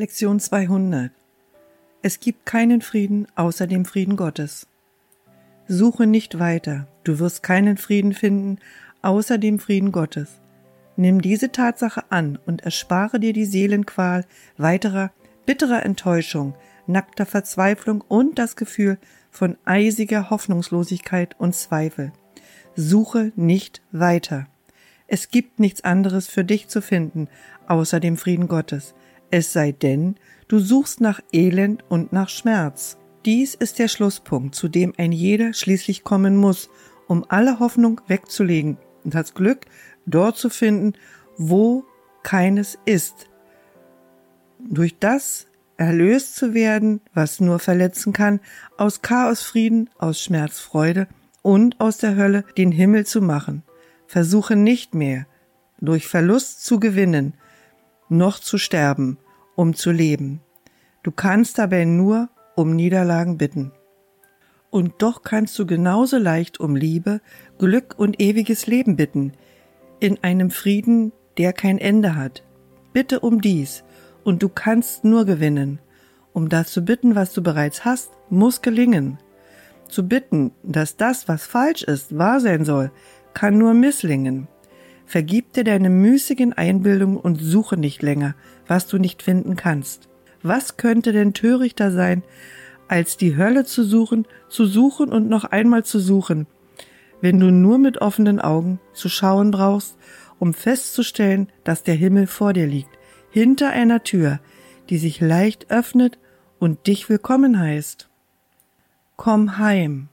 Lektion 200 Es gibt keinen Frieden außer dem Frieden Gottes. Suche nicht weiter, du wirst keinen Frieden finden außer dem Frieden Gottes. Nimm diese Tatsache an und erspare dir die Seelenqual weiterer bitterer Enttäuschung, nackter Verzweiflung und das Gefühl von eisiger Hoffnungslosigkeit und Zweifel. Suche nicht weiter. Es gibt nichts anderes für dich zu finden außer dem Frieden Gottes es sei denn, du suchst nach Elend und nach Schmerz. Dies ist der Schlusspunkt, zu dem ein jeder schließlich kommen muss, um alle Hoffnung wegzulegen und das Glück dort zu finden, wo keines ist. Durch das erlöst zu werden, was nur verletzen kann, aus Chaos Frieden, aus Schmerz Freude und aus der Hölle den Himmel zu machen. Versuche nicht mehr, durch Verlust zu gewinnen, noch zu sterben, um zu leben. Du kannst dabei nur um Niederlagen bitten. Und doch kannst du genauso leicht um Liebe, Glück und ewiges Leben bitten, in einem Frieden, der kein Ende hat. Bitte um dies, und du kannst nur gewinnen. Um das zu bitten, was du bereits hast, muss gelingen. Zu bitten, dass das, was falsch ist, wahr sein soll, kann nur misslingen. Vergib dir deine müßigen Einbildungen und suche nicht länger, was du nicht finden kannst. Was könnte denn törichter sein, als die Hölle zu suchen, zu suchen und noch einmal zu suchen, wenn du nur mit offenen Augen zu schauen brauchst, um festzustellen, dass der Himmel vor dir liegt, hinter einer Tür, die sich leicht öffnet und dich willkommen heißt. Komm heim.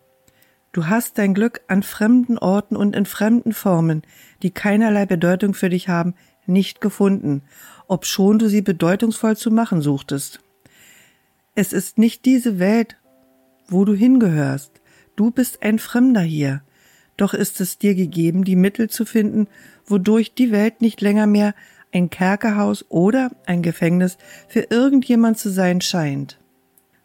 Du hast dein Glück an fremden Orten und in fremden Formen, die keinerlei Bedeutung für dich haben, nicht gefunden, obschon du sie bedeutungsvoll zu machen suchtest. Es ist nicht diese Welt, wo du hingehörst. Du bist ein Fremder hier. Doch ist es dir gegeben, die Mittel zu finden, wodurch die Welt nicht länger mehr ein Kerkerhaus oder ein Gefängnis für irgendjemand zu sein scheint.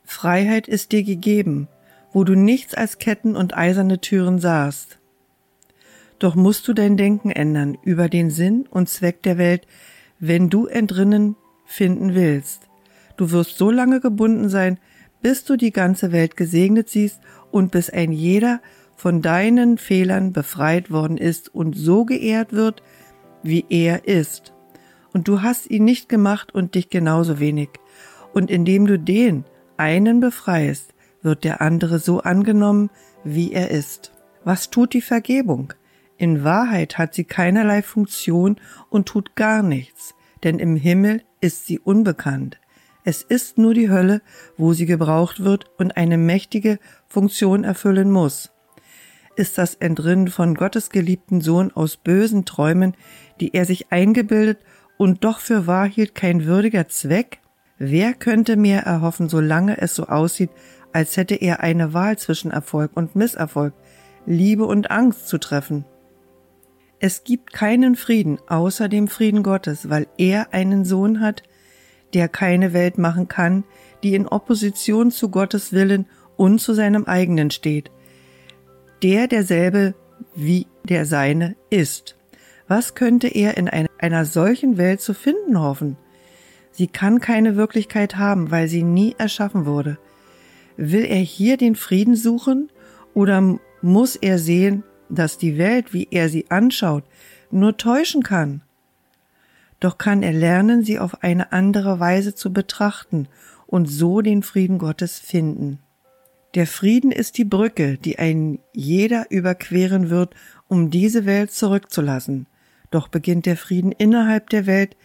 Freiheit ist dir gegeben, wo du nichts als Ketten und eiserne Türen sahst. Doch musst du dein Denken ändern über den Sinn und Zweck der Welt, wenn du entrinnen finden willst. Du wirst so lange gebunden sein, bis du die ganze Welt gesegnet siehst und bis ein jeder von deinen Fehlern befreit worden ist und so geehrt wird, wie er ist. Und du hast ihn nicht gemacht und dich genauso wenig. Und indem du den einen befreist, wird der andere so angenommen, wie er ist. Was tut die Vergebung? In Wahrheit hat sie keinerlei Funktion und tut gar nichts, denn im Himmel ist sie unbekannt. Es ist nur die Hölle, wo sie gebraucht wird und eine mächtige Funktion erfüllen muss. Ist das Entrinnen von Gottes geliebten Sohn aus bösen Träumen, die er sich eingebildet und doch für wahr hielt, kein würdiger Zweck? Wer könnte mehr erhoffen, solange es so aussieht, als hätte er eine Wahl zwischen Erfolg und Misserfolg, Liebe und Angst zu treffen. Es gibt keinen Frieden außer dem Frieden Gottes, weil er einen Sohn hat, der keine Welt machen kann, die in Opposition zu Gottes Willen und zu seinem eigenen steht, der derselbe wie der seine ist. Was könnte er in einer solchen Welt zu finden hoffen? Sie kann keine Wirklichkeit haben, weil sie nie erschaffen wurde. Will er hier den Frieden suchen oder muss er sehen, dass die Welt, wie er sie anschaut, nur täuschen kann? Doch kann er lernen, sie auf eine andere Weise zu betrachten und so den Frieden Gottes finden. Der Frieden ist die Brücke, die ein jeder überqueren wird, um diese Welt zurückzulassen. Doch beginnt der Frieden innerhalb der Welt,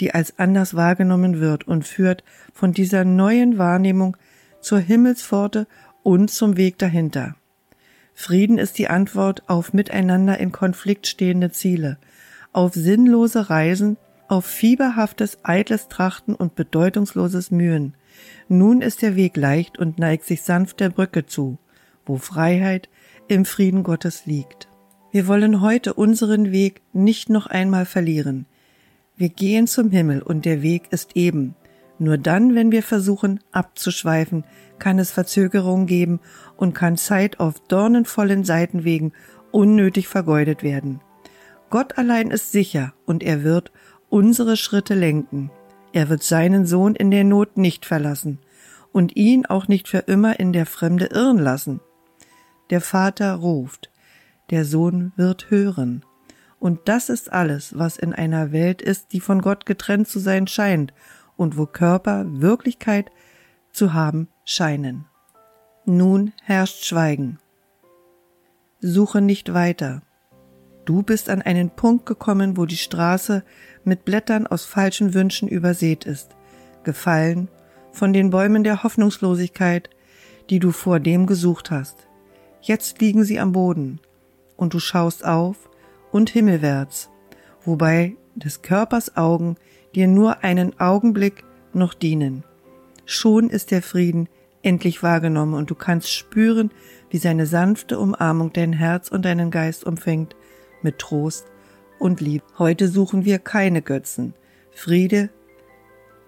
die als anders wahrgenommen wird und führt von dieser neuen Wahrnehmung zur Himmelspforte und zum Weg dahinter. Frieden ist die Antwort auf miteinander in Konflikt stehende Ziele, auf sinnlose Reisen, auf fieberhaftes, eitles Trachten und bedeutungsloses Mühen. Nun ist der Weg leicht und neigt sich sanft der Brücke zu, wo Freiheit im Frieden Gottes liegt. Wir wollen heute unseren Weg nicht noch einmal verlieren. Wir gehen zum Himmel und der Weg ist eben, nur dann, wenn wir versuchen abzuschweifen, kann es Verzögerungen geben und kann Zeit auf dornenvollen Seitenwegen unnötig vergeudet werden. Gott allein ist sicher und er wird unsere Schritte lenken. Er wird seinen Sohn in der Not nicht verlassen und ihn auch nicht für immer in der Fremde irren lassen. Der Vater ruft, der Sohn wird hören. Und das ist alles, was in einer Welt ist, die von Gott getrennt zu sein scheint und wo Körper Wirklichkeit zu haben scheinen. Nun herrscht Schweigen. Suche nicht weiter. Du bist an einen Punkt gekommen, wo die Straße mit Blättern aus falschen Wünschen übersät ist, gefallen von den Bäumen der Hoffnungslosigkeit, die du vor dem gesucht hast. Jetzt liegen sie am Boden, und du schaust auf und himmelwärts, wobei des Körpers Augen dir nur einen Augenblick noch dienen. Schon ist der Frieden endlich wahrgenommen und du kannst spüren, wie seine sanfte Umarmung dein Herz und deinen Geist umfängt mit Trost und Liebe. Heute suchen wir keine Götzen. Friede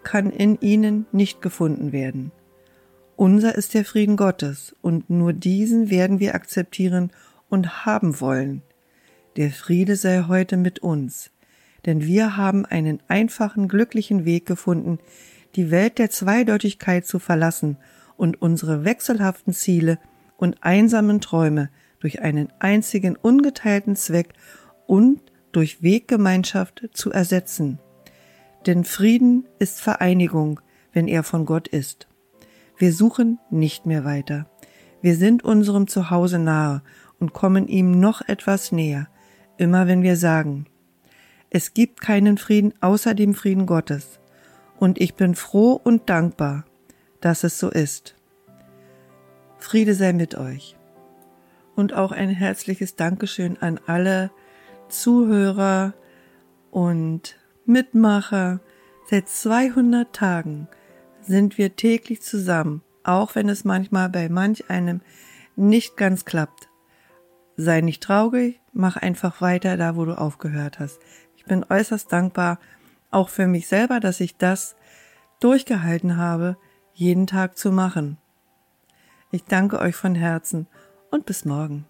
kann in ihnen nicht gefunden werden. Unser ist der Frieden Gottes, und nur diesen werden wir akzeptieren und haben wollen. Der Friede sei heute mit uns, denn wir haben einen einfachen, glücklichen Weg gefunden, die Welt der Zweideutigkeit zu verlassen und unsere wechselhaften Ziele und einsamen Träume durch einen einzigen ungeteilten Zweck und durch Weggemeinschaft zu ersetzen. Denn Frieden ist Vereinigung, wenn er von Gott ist. Wir suchen nicht mehr weiter. Wir sind unserem Zuhause nahe und kommen ihm noch etwas näher, immer wenn wir sagen, es gibt keinen Frieden außer dem Frieden Gottes, und ich bin froh und dankbar, dass es so ist. Friede sei mit euch. Und auch ein herzliches Dankeschön an alle Zuhörer und Mitmacher. Seit 200 Tagen sind wir täglich zusammen, auch wenn es manchmal bei manch einem nicht ganz klappt. Sei nicht traurig, mach einfach weiter da, wo du aufgehört hast. Ich bin äußerst dankbar, auch für mich selber, dass ich das durchgehalten habe, jeden Tag zu machen. Ich danke euch von Herzen und bis morgen.